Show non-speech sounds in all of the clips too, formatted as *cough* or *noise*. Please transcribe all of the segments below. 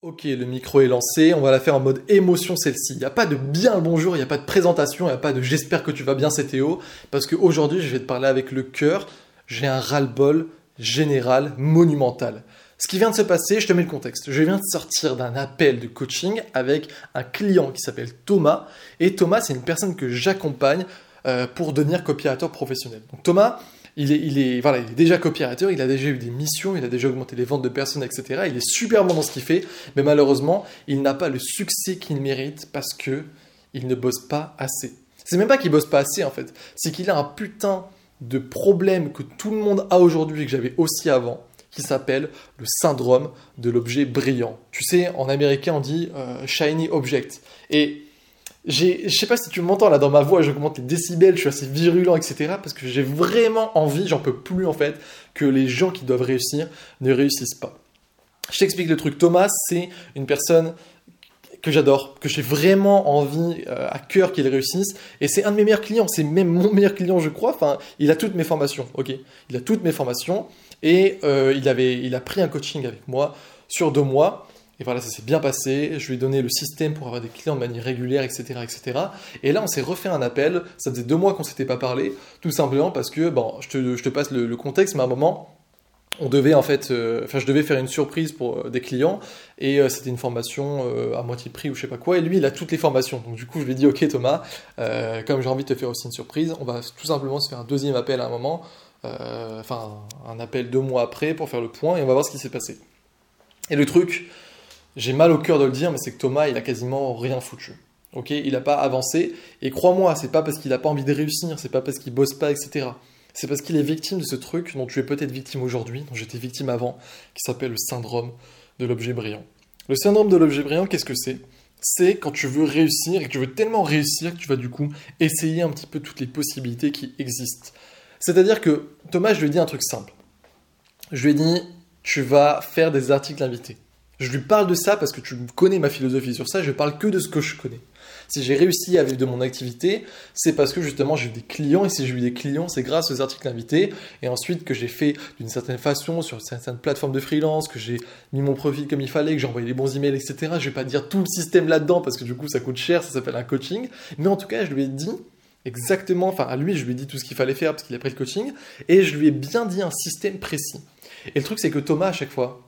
Ok, le micro est lancé, on va la faire en mode émotion celle-ci. Il n'y a pas de bien le bonjour, il n'y a pas de présentation, il n'y a pas de j'espère que tu vas bien, c'est Théo, parce qu'aujourd'hui je vais te parler avec le cœur, j'ai un ras-le-bol général, monumental. Ce qui vient de se passer, je te mets le contexte. Je viens de sortir d'un appel de coaching avec un client qui s'appelle Thomas, et Thomas c'est une personne que j'accompagne euh, pour devenir copiateur professionnel. Donc Thomas, il est, il est, voilà, il est déjà copywriter, il a déjà eu des missions, il a déjà augmenté les ventes de personnes, etc. Il est super bon dans ce qu'il fait, mais malheureusement, il n'a pas le succès qu'il mérite parce que il ne bosse pas assez. C'est même pas qu'il bosse pas assez en fait, c'est qu'il a un putain de problème que tout le monde a aujourd'hui et que j'avais aussi avant, qui s'appelle le syndrome de l'objet brillant. Tu sais, en américain on dit euh, shiny object. Et je sais pas si tu m'entends là dans ma voix, je commente les décibels, je suis assez virulent, etc. Parce que j'ai vraiment envie, j'en peux plus en fait, que les gens qui doivent réussir ne réussissent pas. Je t'explique le truc. Thomas, c'est une personne que j'adore, que j'ai vraiment envie euh, à cœur qu'il réussisse. Et c'est un de mes meilleurs clients, c'est même mon meilleur client, je crois. Enfin, il a toutes mes formations, ok Il a toutes mes formations. Et euh, il, avait, il a pris un coaching avec moi sur deux mois. Et voilà, ça s'est bien passé. Je lui ai donné le système pour avoir des clients de manière régulière, etc. etc. Et là, on s'est refait un appel. Ça faisait deux mois qu'on ne s'était pas parlé, tout simplement parce que, bon, je te, je te passe le, contexte, mais à un moment, on devait en fait, euh, enfin, je devais faire une surprise pour euh, des clients et euh, c'était une formation à moitié prix ou je sais pas quoi. Et lui, il a toutes les formations. Donc du coup, je lui ai dit, ok Thomas, comme j'ai envie de te faire aussi une surprise, on va tout simplement se faire un deuxième appel à un moment, enfin un appel deux mois après pour faire le point et on va voir ce qui s'est passé. Et le truc, j'ai mal au cœur de le dire, mais c'est que Thomas, il a quasiment rien foutu. Ok, il n'a pas avancé. Et crois-moi, c'est pas parce qu'il n'a pas envie de réussir, c'est pas parce qu'il bosse pas, etc. C'est parce qu'il est victime de ce truc dont tu es peut-être victime aujourd'hui, dont j'étais victime avant, qui s'appelle le syndrome de l'objet brillant. Le syndrome de l'objet brillant, qu'est-ce que c'est? C'est quand tu veux réussir et que tu veux tellement réussir que tu vas du coup essayer un petit peu toutes les possibilités qui existent. C'est-à-dire que Thomas, je lui ai dit un truc simple. Je lui ai dit, tu vas faire des articles invités. Je lui parle de ça parce que tu connais ma philosophie sur ça, je parle que de ce que je connais. Si j'ai réussi à vivre de mon activité, c'est parce que justement j'ai eu des clients, et si j'ai eu des clients, c'est grâce aux articles invités, et ensuite que j'ai fait d'une certaine façon sur certaines plateformes de freelance, que j'ai mis mon profil comme il fallait, que j'ai envoyé les bons emails, etc. Je vais pas dire tout le système là-dedans parce que du coup ça coûte cher, ça s'appelle un coaching, mais en tout cas je lui ai dit exactement, enfin à lui je lui ai dit tout ce qu'il fallait faire parce qu'il a pris le coaching, et je lui ai bien dit un système précis. Et le truc c'est que Thomas à chaque fois,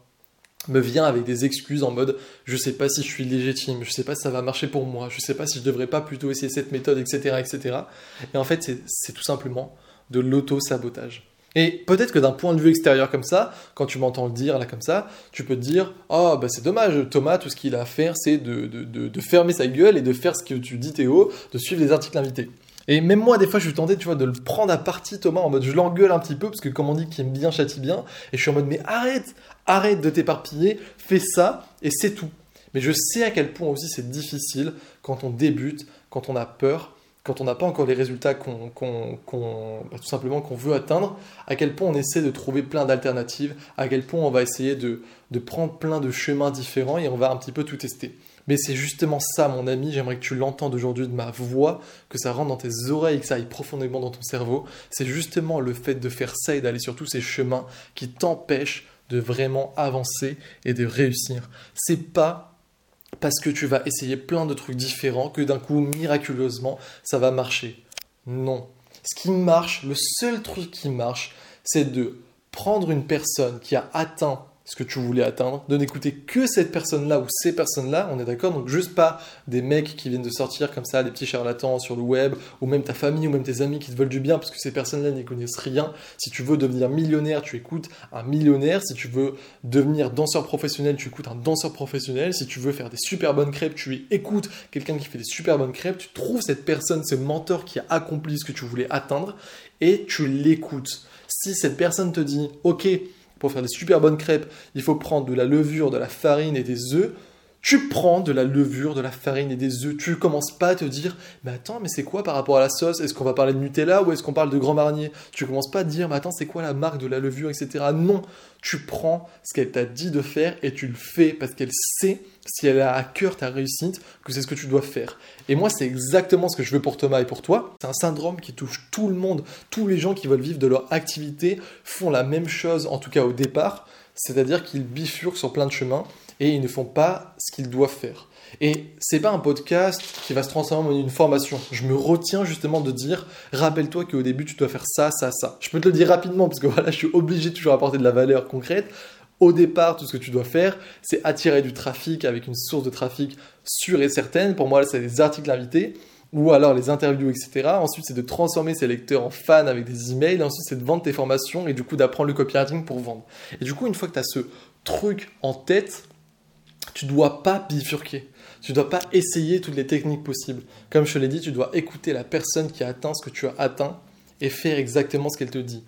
me vient avec des excuses en mode je sais pas si je suis légitime, je sais pas si ça va marcher pour moi, je sais pas si je devrais pas plutôt essayer cette méthode, etc. etc. Et en fait, c'est tout simplement de l'auto-sabotage. Et peut-être que d'un point de vue extérieur comme ça, quand tu m'entends le dire là comme ça, tu peux te dire Oh, bah c'est dommage, Thomas, tout ce qu'il a à faire, c'est de, de, de, fermer sa gueule et de faire ce que tu dis, Théo, de suivre les articles invités. Et même moi, des fois, je suis tenté, tu vois, de le prendre à partie, Thomas, en mode je l'engueule un petit peu, parce que comme on dit qu'il aime bien, châtie bien, et je suis en mode mais arrête, arrête de t'éparpiller, fais ça, et c'est tout. Mais je sais à quel point aussi c'est difficile quand on débute, quand on a peur, quand on n'a pas encore les résultats qu'on, bah, tout simplement qu'on veut atteindre, à quel point on essaie de trouver plein d'alternatives, à quel point on va essayer de, de prendre plein de chemins différents et on va un petit peu tout tester. Mais c'est justement ça, mon ami, j'aimerais que tu l'entendes aujourd'hui de ma voix, que ça rentre dans tes oreilles, que ça aille profondément dans ton cerveau. C'est justement le fait de faire ça et d'aller sur tous ces chemins qui t'empêchent de vraiment avancer et de réussir. C'est pas parce que tu vas essayer plein de trucs différents que d'un coup, miraculeusement, ça va marcher. Non. Ce qui marche, le seul truc qui marche, c'est de prendre une personne qui a atteint ce que tu voulais atteindre, de n'écouter que cette personne-là ou ces personnes-là, on est d'accord Donc juste pas des mecs qui viennent de sortir comme ça, des petits charlatans sur le web, ou même ta famille ou même tes amis qui te veulent du bien, parce que ces personnes-là n'y connaissent rien. Si tu veux devenir millionnaire, tu écoutes un millionnaire. Si tu veux devenir danseur professionnel, tu écoutes un danseur professionnel. Si tu veux faire des super bonnes crêpes, tu écoutes quelqu'un qui fait des super bonnes crêpes. Tu trouves cette personne, ce mentor qui a accompli ce que tu voulais atteindre, et tu l'écoutes. Si cette personne te dit, ok, pour faire des super bonnes crêpes, il faut prendre de la levure, de la farine et des œufs. Tu prends de la levure, de la farine et des œufs. Tu commences pas à te dire, mais attends, mais c'est quoi par rapport à la sauce? Est-ce qu'on va parler de Nutella ou est-ce qu'on parle de Grand Marnier? Tu commences pas à dire, mais attends, c'est quoi la marque de la levure, etc. Non, tu prends ce qu'elle t'a dit de faire et tu le fais parce qu'elle sait, si elle a à cœur ta réussite, que c'est ce que tu dois faire. Et moi, c'est exactement ce que je veux pour Thomas et pour toi. C'est un syndrome qui touche tout le monde. Tous les gens qui veulent vivre de leur activité font la même chose, en tout cas au départ. C'est-à-dire qu'ils bifurquent sur plein de chemins et ils ne font pas ce qu'ils doivent faire. Et c'est pas un podcast qui va se transformer en une formation. Je me retiens justement de dire, rappelle-toi qu'au début tu dois faire ça, ça, ça. Je peux te le dire rapidement parce que *laughs* voilà, je suis obligé de toujours apporter de la valeur concrète. Au départ, tout ce que tu dois faire, c'est attirer du trafic avec une source de trafic sûre et certaine. Pour moi, c'est des articles invités ou alors les interviews, etc. Ensuite, c'est de transformer ces lecteurs en fans avec des emails. Ensuite, c'est de vendre tes formations et du coup d'apprendre le copywriting pour vendre. Et du coup, une fois que tu as ce truc en tête, tu dois pas bifurquer. Tu dois pas essayer toutes les techniques possibles. Comme je te l'ai dit, tu dois écouter la personne qui a atteint ce que tu as atteint et faire exactement ce qu'elle te dit.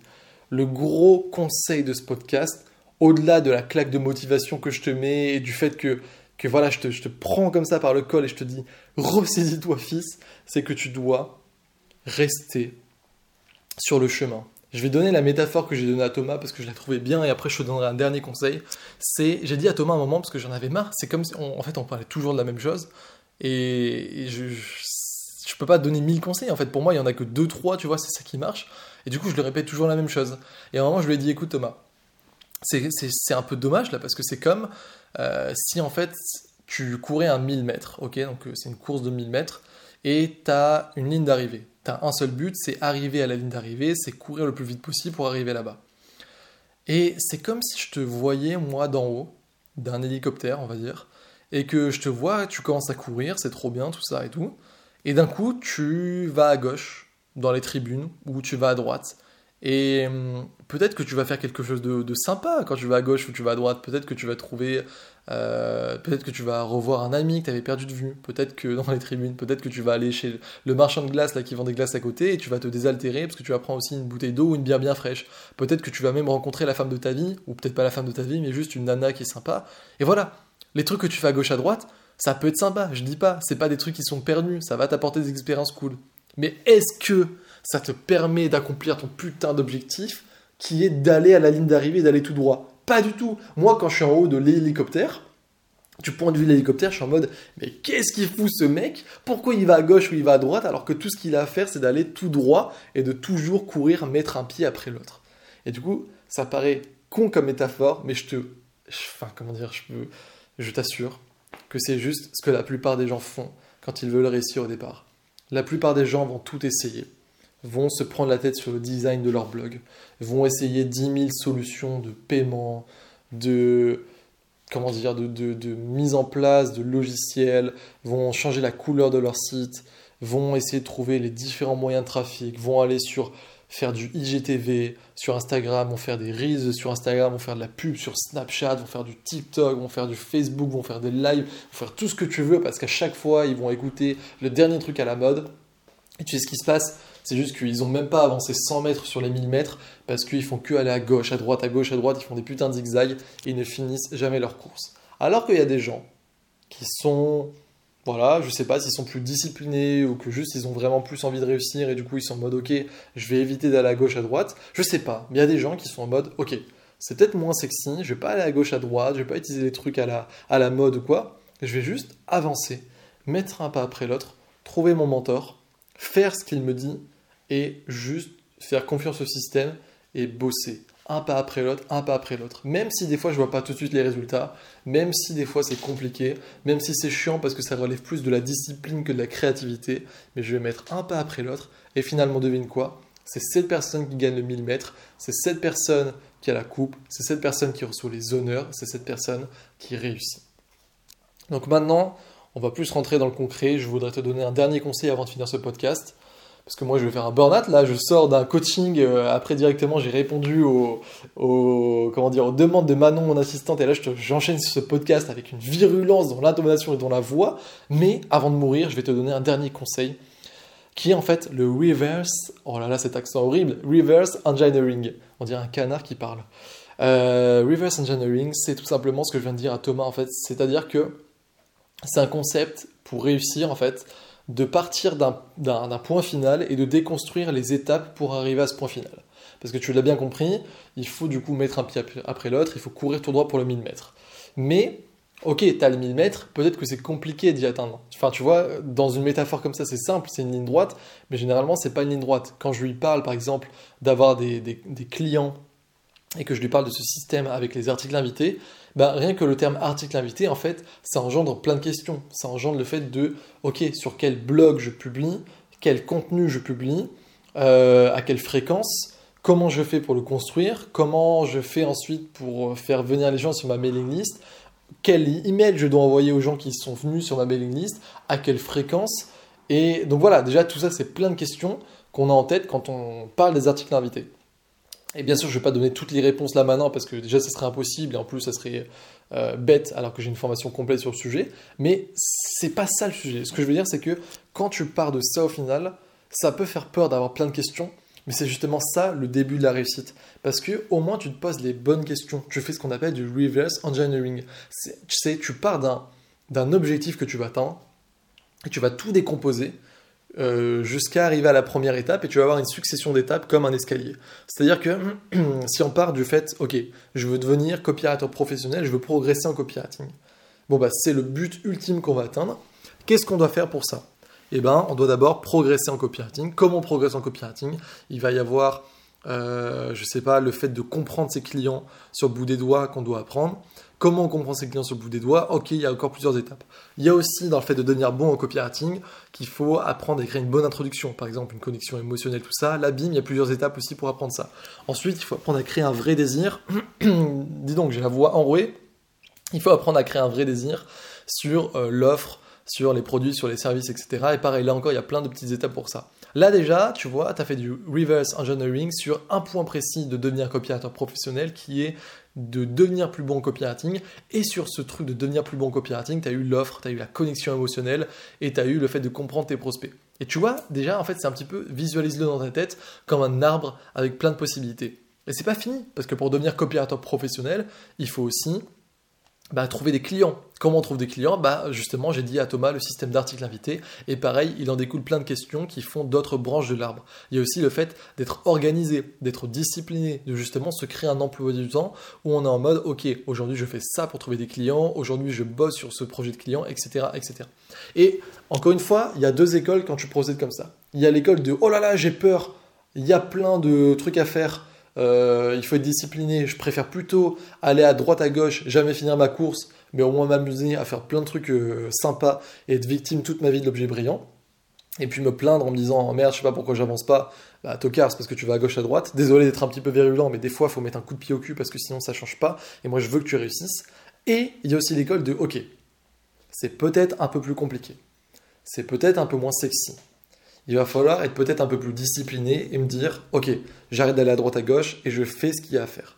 Le gros conseil de ce podcast, au-delà de la claque de motivation que je te mets et du fait que, que voilà, je te, je te prends comme ça par le col et je te dis ressaisis-toi fils, c'est que tu dois rester sur le chemin. Je vais donner la métaphore que j'ai donnée à Thomas parce que je la trouvais bien et après je te donnerai un dernier conseil. C'est, j'ai dit à Thomas un moment parce que j'en avais marre. C'est comme si, en fait, on parlait toujours de la même chose et, je, je, peux pas donner mille conseils. En fait, pour moi, il y en a que deux, trois, tu vois, c'est ça qui marche. Et du coup, je le répète toujours la même chose. Et à un moment, je lui ai dit, écoute Thomas, c'est un peu dommage là parce que c'est comme euh, si en fait tu courais un 1000 mètres, ok Donc euh, c'est une course de 1000 mètres et tu as une ligne d'arrivée. Tu as un seul but, c'est arriver à la ligne d'arrivée, c'est courir le plus vite possible pour arriver là-bas. Et c'est comme si je te voyais, moi, d'en haut, d'un hélicoptère, on va dire, et que je te vois, tu commences à courir, c'est trop bien, tout ça et tout, et d'un coup, tu vas à gauche, dans les tribunes, ou tu vas à droite, et hum, peut-être que tu vas faire quelque chose de, sympa quand tu vas à gauche ou tu vas à droite. Peut-être que tu vas trouver, euh, peut-être que tu vas revoir un ami que tu avais perdu de vue. Peut-être que dans les tribunes, peut-être que tu vas aller chez le marchand de glace là qui vend des glaces à côté et tu vas te désaltérer parce que tu vas prendre aussi une bouteille d'eau ou une bière bien fraîche. Peut-être que tu vas même rencontrer la femme de ta vie ou peut-être pas la femme de ta vie, mais juste une nana qui est sympa. Et voilà, les trucs que tu fais à gauche à droite, ça peut être sympa. Je dis pas, c'est pas des trucs qui sont perdus. Ça va t'apporter des expériences cool. Mais est-ce que ça te permet d'accomplir ton putain d'objectif qui est d'aller à la ligne d'arrivée et d'aller tout droit. Pas du tout. Moi, quand je suis en haut de l'hélicoptère, du point de vue de l'hélicoptère, je suis en mode mais qu'est-ce qu'il fout ce mec? Pourquoi il va à gauche ou il va à droite alors que tout ce qu'il a à faire c'est d'aller tout droit et de toujours courir, mettre un pied après l'autre. Et du coup, ça paraît con comme métaphore, mais je te. Enfin, comment dire, je peux. Je t'assure que c'est juste ce que la plupart des gens font quand ils veulent réussir au départ. La plupart des gens vont tout essayer vont se prendre la tête sur le design de leur blog, vont essayer 10 000 solutions de paiement, de, comment dire, de, de, mise en place de logiciels, vont changer la couleur de leur site, vont essayer de trouver les différents moyens de trafic, vont aller sur faire du IGTV sur Instagram, vont faire des reels sur Instagram, vont faire de la pub sur Snapchat, vont faire du TikTok, vont faire du Facebook, vont faire des lives, vont faire tout ce que tu veux parce qu'à chaque fois ils vont écouter le dernier truc à la mode. Et tu sais ce qui se passe? C'est juste qu'ils n'ont même pas avancé 100 mètres sur les 1000 mètres parce qu'ils font que aller à gauche, à droite, à gauche, à droite. Ils font des putains de zigzags et ils ne finissent jamais leur course. Alors qu'il y a des gens qui sont, voilà, je sais pas s'ils sont plus disciplinés ou que juste ils ont vraiment plus envie de réussir et du coup ils sont en mode ok, je vais éviter d'aller à gauche, à droite. Je sais pas, mais il y a des gens qui sont en mode ok, c'est peut-être moins sexy, je vais pas aller à gauche, à droite, je vais pas utiliser des trucs à la, à la mode ou quoi. Je vais juste avancer, mettre un pas après l'autre, trouver mon mentor, faire ce qu'il me dit et juste faire confiance au système et bosser un pas après l'autre, un pas après l'autre. Même si des fois je vois pas tout de suite les résultats, même si des fois c'est compliqué, même si c'est chiant parce que ça relève plus de la discipline que de la créativité, mais je vais mettre un pas après l'autre et finalement devine quoi? C'est cette personne qui gagne le 1000 mètres, c'est cette personne qui a la coupe, c'est cette personne qui reçoit les honneurs, c'est cette personne qui réussit. Donc maintenant, on va plus rentrer dans le concret. Je voudrais te donner un dernier conseil avant de finir ce podcast parce que moi je vais faire un burn-out, là je sors d'un coaching, euh, après directement j'ai répondu aux, comment dire, aux demandes de Manon, mon assistante, et là j'enchaîne sur ce podcast avec une virulence dans l'intonation et dans la voix, mais avant de mourir, je vais te donner un dernier conseil, qui est en fait le reverse, oh là là cet accent horrible, reverse engineering, on dirait un canard qui parle. Euh, reverse engineering, c'est tout simplement ce que je viens de dire à Thomas en fait, c'est-à-dire que c'est un concept pour réussir en fait, de partir d'un point final et de déconstruire les étapes pour arriver à ce point final. Parce que tu l'as bien compris, il faut du coup mettre un pied après l'autre, il faut courir tout droit pour le 1000 mètres. Mais, ok, tu as le 1000 mètres, peut-être que c'est compliqué d'y atteindre. Enfin, tu vois, dans une métaphore comme ça, c'est simple, c'est une ligne droite, mais généralement, c'est pas une ligne droite. Quand je lui parle, par exemple, d'avoir des, des clients et que je lui parle de ce système avec les articles invités, bah, rien que le terme article invité, en fait, ça engendre plein de questions. Ça engendre le fait de, ok, sur quel blog je publie, quel contenu je publie, euh, à quelle fréquence, comment je fais pour le construire, comment je fais ensuite pour faire venir les gens sur ma mailing list, quel email je dois envoyer aux gens qui sont venus sur ma mailing list, à quelle fréquence. Et donc voilà, déjà tout ça, c'est plein de questions qu'on a en tête quand on parle des articles invités. Et bien sûr, je ne vais pas donner toutes les réponses là maintenant parce que déjà, ça serait impossible et en plus, ça serait euh, bête alors que j'ai une formation complète sur le sujet. Mais c'est pas ça le sujet. Ce que je veux dire, c'est que quand tu pars de ça au final, ça peut faire peur d'avoir plein de questions. Mais c'est justement ça le début de la réussite. Parce que au moins tu te poses les bonnes questions. Tu fais ce qu'on appelle du reverse engineering. Tu sais, tu pars d'un objectif que tu vas atteindre et tu vas tout décomposer euh, jusqu'à arriver à la première étape et tu vas avoir une succession d'étapes comme un escalier. C'est-à-dire que *clears throat* si on part du fait, ok, je veux devenir copywriter professionnel, je veux progresser en copywriting. Bon, bah, c'est le but ultime qu'on va atteindre. Qu'est-ce qu'on doit faire pour ça? Eh ben, on doit d'abord progresser en copywriting. Comment on progresse en copywriting Il va y avoir, euh, je sais pas, le fait de comprendre ses clients sur le bout des doigts qu'on doit apprendre. Comment on comprend ses clients sur le bout des doigts? Ok, il y a encore plusieurs étapes. Il y a aussi dans le fait de devenir bon en copywriting qu'il faut apprendre à créer une bonne introduction, par exemple une connexion émotionnelle, tout ça. Là, bim, il y a plusieurs étapes aussi pour apprendre ça. Ensuite, il faut apprendre à créer un vrai désir. *clears throat* Dis donc, j'ai la voix enrouée. Il faut apprendre à créer un vrai désir sur euh, l'offre, sur les produits, sur les services, etc. Et pareil, là encore, il y a plein de petites étapes pour ça. Là déjà, tu vois, tu as fait du reverse engineering sur un point précis de devenir copywriter professionnel qui est de devenir plus bon en copywriting. Et sur ce truc de devenir plus bon en copywriting, tu as eu l'offre, tu as eu la connexion émotionnelle et tu as eu le fait de comprendre tes prospects. Et tu vois, déjà, en fait, c'est un petit peu, visualise-le dans ta tête comme un arbre avec plein de possibilités. Et c'est pas fini, parce que pour devenir copywriter professionnel, il faut aussi bah, trouver des clients. Comment on trouve des clients? Bah, Justement, j'ai dit à Thomas le système d'articles invités. Et pareil, il en découle plein de questions qui font d'autres branches de l'arbre. Il y a aussi le fait d'être organisé, d'être discipliné, de justement se créer un emploi du temps où on est en mode, ok, aujourd'hui je fais ça pour trouver des clients, aujourd'hui je bosse sur ce projet de client, etc. etc. Et encore une fois, il y a deux écoles quand tu procèdes comme ça. Il y a l'école de, oh là là, j'ai peur, il y a plein de trucs à faire euh, il faut être discipliné. Je préfère plutôt aller à droite à gauche, jamais finir ma course, mais au moins m'amuser à faire plein de trucs euh, sympas et être victime toute ma vie de l'objet brillant. Et puis me plaindre en me disant merde, je sais pas pourquoi j'avance pas. Bah, tocard, c'est parce que tu vas à gauche à droite. Désolé d'être un petit peu virulent, mais des fois, faut mettre un coup de pied au cul parce que sinon ça change pas. Et moi, je veux que tu réussisses. Et il y a aussi l'école de ok, c'est peut-être un peu plus compliqué. C'est peut-être un peu moins sexy il va falloir être peut-être un peu plus discipliné et me dire, ok, j'arrête d'aller à droite à gauche et je fais ce qu'il y a à faire.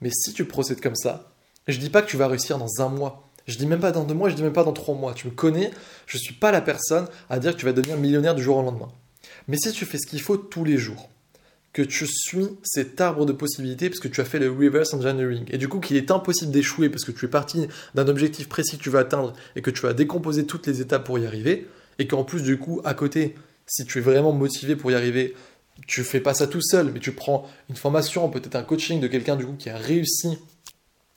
Mais si tu procèdes comme ça, je dis pas que tu vas réussir dans un mois. Je dis même pas dans deux mois, je dis même pas dans trois mois. Tu me connais, je suis pas la personne à dire que tu vas devenir millionnaire du jour au lendemain. Mais si tu fais ce qu'il faut tous les jours, que tu suis cet arbre de possibilités parce que tu as fait le reverse engineering et du coup qu'il est impossible d'échouer parce que tu es parti d'un objectif précis que tu veux atteindre et que tu vas décomposer toutes les étapes pour y arriver et qu'en plus du coup à côté si tu es vraiment motivé pour y arriver, tu fais pas ça tout seul, mais tu prends une formation, peut-être un coaching de quelqu'un du coup qui a réussi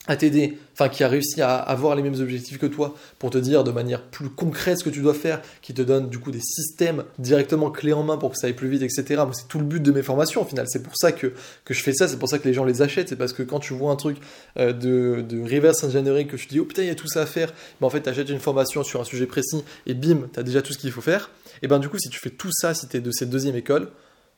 à t'aider, enfin qui a réussi à avoir les mêmes objectifs que toi pour te dire de manière plus concrète ce que tu dois faire, qui te donne du coup des systèmes directement clés en main pour que ça aille plus vite, etc. C'est tout le but de mes formations au final. C'est pour ça que, que je fais ça, c'est pour ça que les gens les achètent. C'est parce que quand tu vois un truc euh, de, reverse engineering que te dis, oh putain, il y a tout ça à faire, mais en fait, tu achètes une formation sur un sujet précis et bim, tu as déjà tout ce qu'il faut faire. Et ben du coup, si tu fais tout ça, si tu es de cette deuxième école,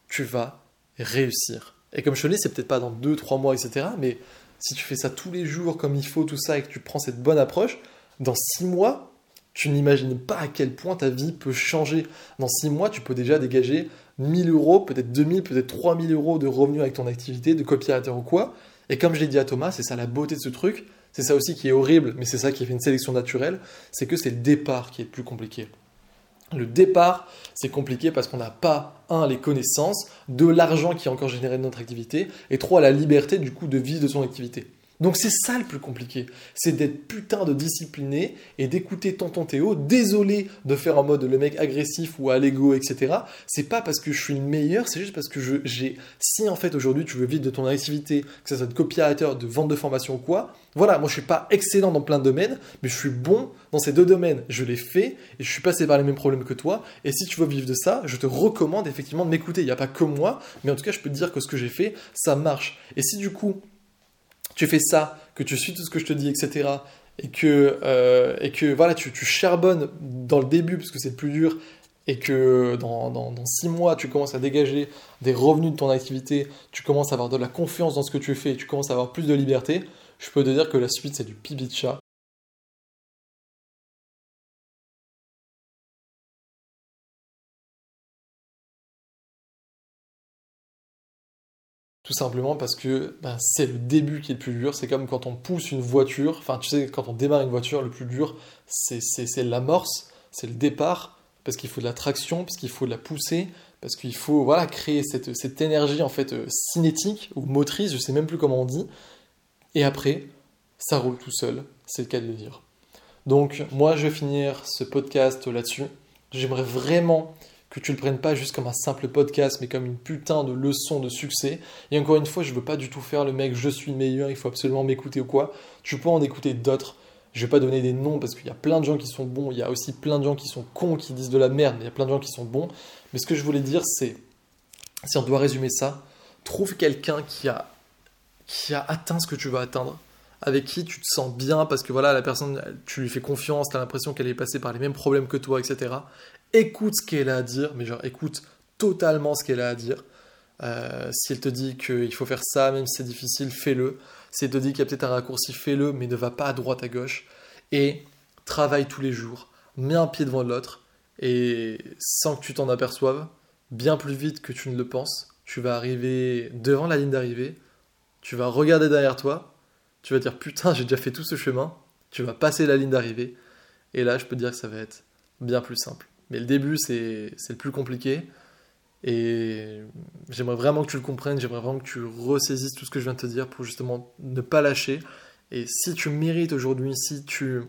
tu vas réussir. Et comme je te le dis, c'est peut-être pas dans 2-3 mois, etc. Mais si tu fais ça tous les jours comme il faut, tout ça, et que tu prends cette bonne approche, dans 6 mois, tu n'imagines pas à quel point ta vie peut changer. Dans 6 mois, tu peux déjà dégager 1000 euros, peut-être 2000, peut-être 3000 euros de revenus avec ton activité de copywriter ou quoi. Et comme je l'ai dit à Thomas, c'est ça la beauté de ce truc. C'est ça aussi qui est horrible, mais c'est ça qui fait une sélection naturelle. C'est que c'est le départ qui est le plus compliqué. Le départ, c'est compliqué parce qu'on n'a pas, un, les connaissances, deux, l'argent qui est encore généré de notre activité, et trois, la liberté du coup de vivre de son activité. Donc c'est ça le plus compliqué, c'est d'être putain de discipliné et d'écouter tonton Théo. Désolé de faire en mode le mec agressif ou à l'ego, etc. C'est pas parce que je suis le meilleur, c'est juste parce que j'ai. Si en fait aujourd'hui tu veux vivre de ton activité, que ce soit de copywriter, de vente de formation ou quoi, voilà, moi je suis pas excellent dans plein de domaines, mais je suis bon dans ces deux domaines. Je l'ai fait et je suis passé par les mêmes problèmes que toi. Et si tu veux vivre de ça, je te recommande effectivement de m'écouter. Il n'y a pas que moi, mais en tout cas je peux te dire que ce que j'ai fait, ça marche. Et si du coup tu fais ça, que tu suis tout ce que je te dis, etc., et que, euh, et que voilà, tu, charbonnes dans le début parce que c'est plus dur, et que dans, dans, six mois, tu commences à dégager des revenus de ton activité, tu commences à avoir de la confiance dans ce que tu fais, tu commences à avoir plus de liberté, je peux te dire que la suite, c'est du pipi chat. Tout simplement parce que ben, c'est le début qui est le plus dur. C'est comme quand on pousse une voiture. Enfin, tu sais, quand on démarre une voiture, le plus dur, c'est l'amorce, c'est le départ, parce qu'il faut de la traction, parce qu'il faut de la pousser, parce qu'il faut voilà, créer cette, cette, énergie en fait euh, cinétique ou motrice, je sais même plus comment on dit. Et après, ça roule tout seul, c'est le cas de le dire. Donc, moi, je vais finir ce podcast là-dessus. J'aimerais vraiment que tu le prennes pas juste comme un simple podcast, mais comme une putain de leçon de succès. Et encore une fois, je veux pas du tout faire le mec je suis le meilleur, il faut absolument m'écouter ou quoi. Tu peux en écouter d'autres. Je vais pas donner des noms parce qu'il y a plein de gens qui sont bons, il y a aussi plein de gens qui sont cons, qui disent de la merde, mais il y a plein de gens qui sont bons. Mais ce que je voulais dire, c'est, si on doit résumer ça, trouve quelqu'un qui a, qui a atteint ce que tu veux atteindre, avec qui tu te sens bien parce que voilà, la personne, tu lui fais confiance, tu as l'impression qu'elle est passée par les mêmes problèmes que toi, etc écoute ce qu'elle a à dire, mais genre écoute totalement ce qu'elle a à dire. Euh, si elle te dit qu'il faut faire ça, même si c'est difficile, fais-le. Si elle te dit qu'il y a peut-être un raccourci, fais-le, mais ne va pas à droite, à gauche. Et travaille tous les jours, mets un pied devant l'autre, et sans que tu t'en aperçoives, bien plus vite que tu ne le penses, tu vas arriver devant la ligne d'arrivée, tu vas regarder derrière toi, tu vas dire putain, j'ai déjà fait tout ce chemin, tu vas passer la ligne d'arrivée, et là, je peux te dire que ça va être bien plus simple. Mais le début, c'est le plus compliqué. Et j'aimerais vraiment que tu le comprennes, j'aimerais vraiment que tu ressaisisses tout ce que je viens de te dire pour justement ne pas lâcher. Et si tu mérites aujourd'hui, si tu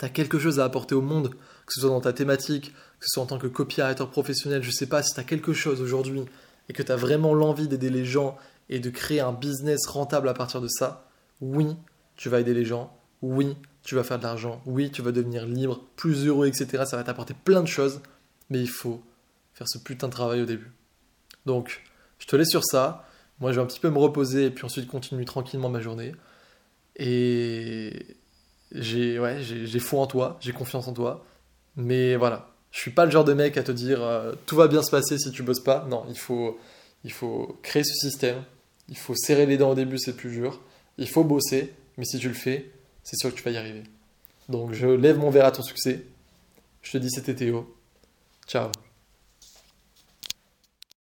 as quelque chose à apporter au monde, que ce soit dans ta thématique, que ce soit en tant que copywriter professionnel, je sais pas, si tu as quelque chose aujourd'hui et que tu as vraiment l'envie d'aider les gens et de créer un business rentable à partir de ça, oui, tu vas aider les gens, oui, tu vas faire de l'argent, oui, tu vas devenir libre, plus heureux, etc. Ça va t'apporter plein de choses, mais il faut faire ce putain de travail au début. Donc, je te laisse sur ça. Moi, je vais un petit peu me reposer et puis ensuite continuer tranquillement ma journée. Et j'ai ouais, j'ai foi en toi, j'ai confiance en toi. Mais voilà, je suis pas le genre de mec à te dire euh, tout va bien se passer si tu bosses pas. Non, il faut, il faut créer ce système. Il faut serrer les dents au début, c'est plus dur. Il faut bosser, mais si tu le fais, c'est sûr que tu vas y arriver. Donc je lève mon verre à ton succès. Je te dis c'était Théo. Ciao.